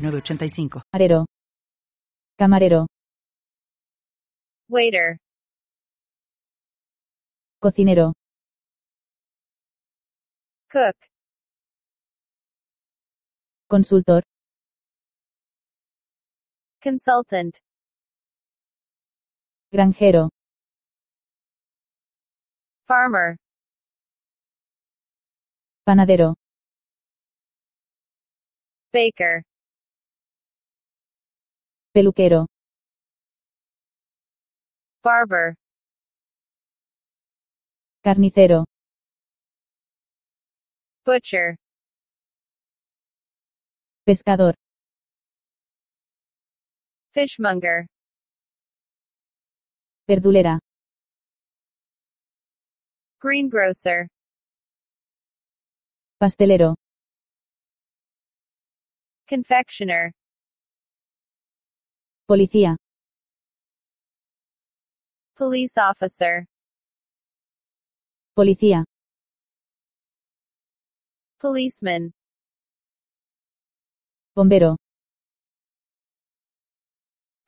906985. Camarero. Camarero. Waiter. Cocinero. Cook. Consultor. Consultant. Granjero. Farmer. Panadero. Baker. Peluquero. Barber. Carnicero. Butcher. Pescador. Fishmonger. Verdulera. Greengrocer. Pastelero. Confectioner. Policía. Police officer. Policía. Policeman. Bombero.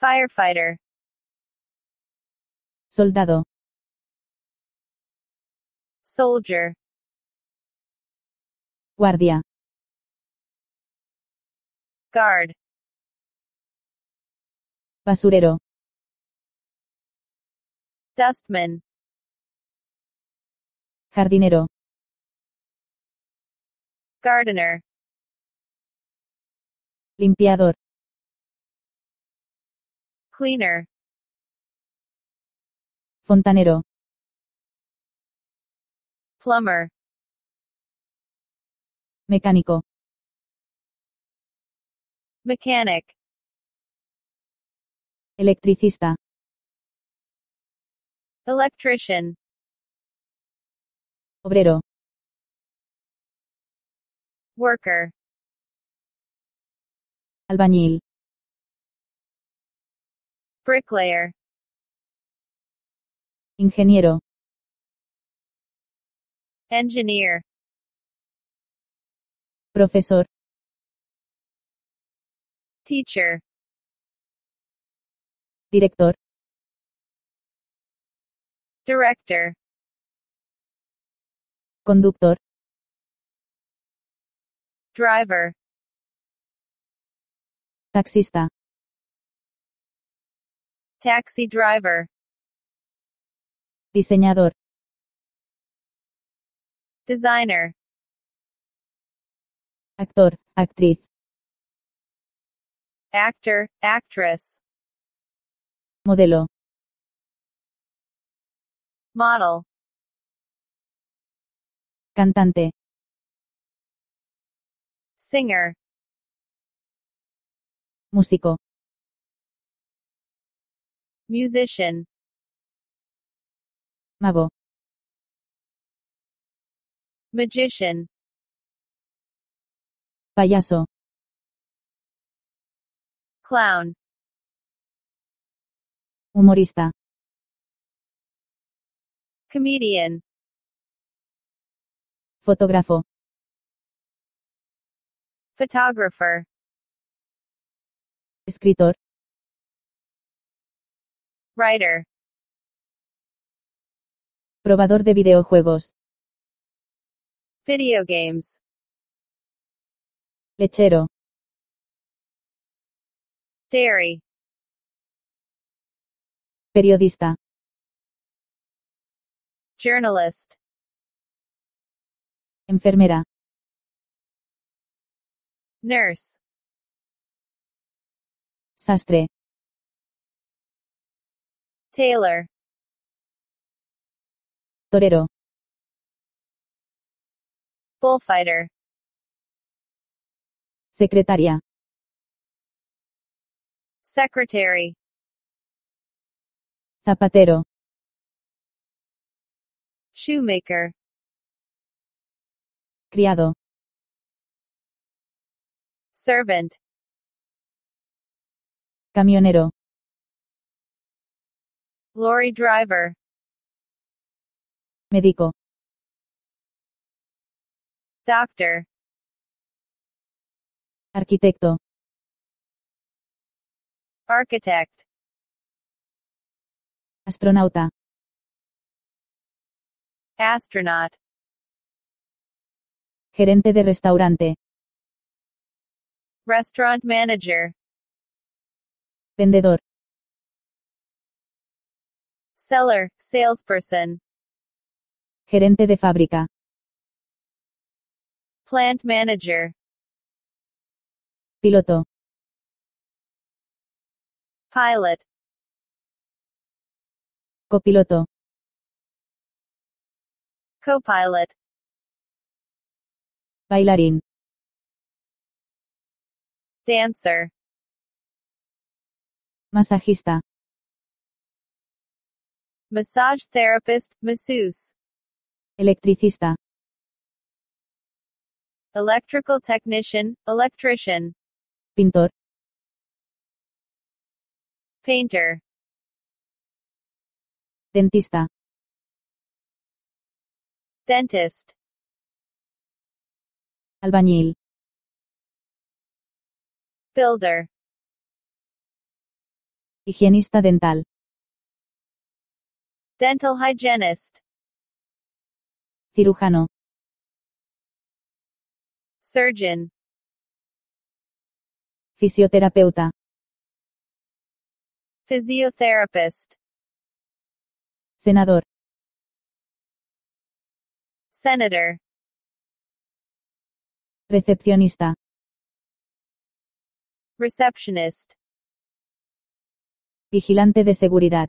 Firefighter. Soldado. Soldier. Guardia. Guard. Basurero. Dustman. Jardinero. Gardener. Limpiador. Cleaner. Fontanero. Plumber. Mecánico. Mechanic. Electricista. Electrician. Obrero. Worker. Albañil. Bricklayer. Ingeniero. Engineer. Profesor. Teacher. Director. Director. Conductor. Driver. Taxista. Taxi driver. Diseñador. Designer. Actor. Actriz. Actor. Actress. Modelo. Model. Cantante. Singer. Músico. Musician. Mago. Magician. Payaso. Clown. Humorista. Comedian. Fotógrafo. Photographer. Escritor. Writer. Probador de videojuegos. Video games. Lechero. Dairy. Periodista. Journalist. Enfermera. Nurse. Sastre. Tailor. Torero. Bullfighter. Secretaria. Secretary. Zapatero. Shoemaker. Criado. Servant. Camionero. Lorry driver. Médico. Doctor. Arquitecto. Architect. Astronauta. Astronaut. Gerente de restaurante. Restaurant manager. Vendedor. Seller. Salesperson. Gerente de fábrica. Plant manager. Piloto. Pilot. Copiloto. Copilot. Bailarín. Dancer. Masajista. Massage therapist. Masseuse. Electricista. Electrical technician. Electrician. Pintor. Painter. Dentista. Dentist. Albañil. Builder. Higienista dental. Dental hygienist. Cirujano. Surgeon. Fisioterapeuta. Physiotherapist. Senador. Senator. Recepcionista. Receptionist. Vigilante de seguridad.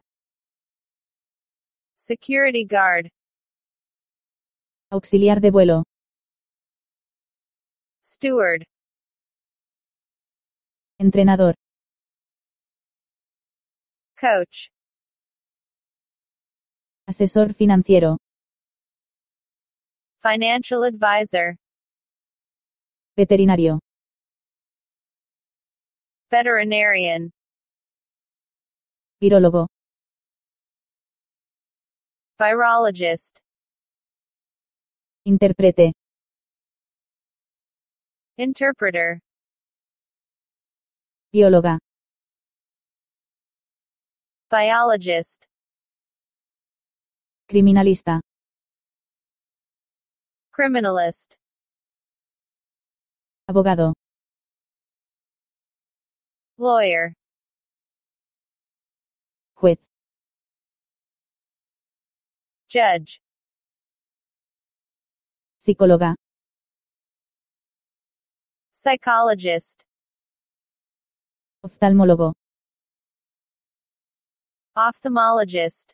Security guard. Auxiliar de vuelo. Steward. Entrenador. Coach. Asesor financiero. Financial advisor. Veterinario. Veterinarian. Virólogo. Virologist. Intérprete. Interpreter. Bióloga. Biologist. Criminalista. Criminalist. Abogado. Lawyer. Juez. Judge. Psicóloga. Psychologist. Oftalmólogo. Ophthalmologist.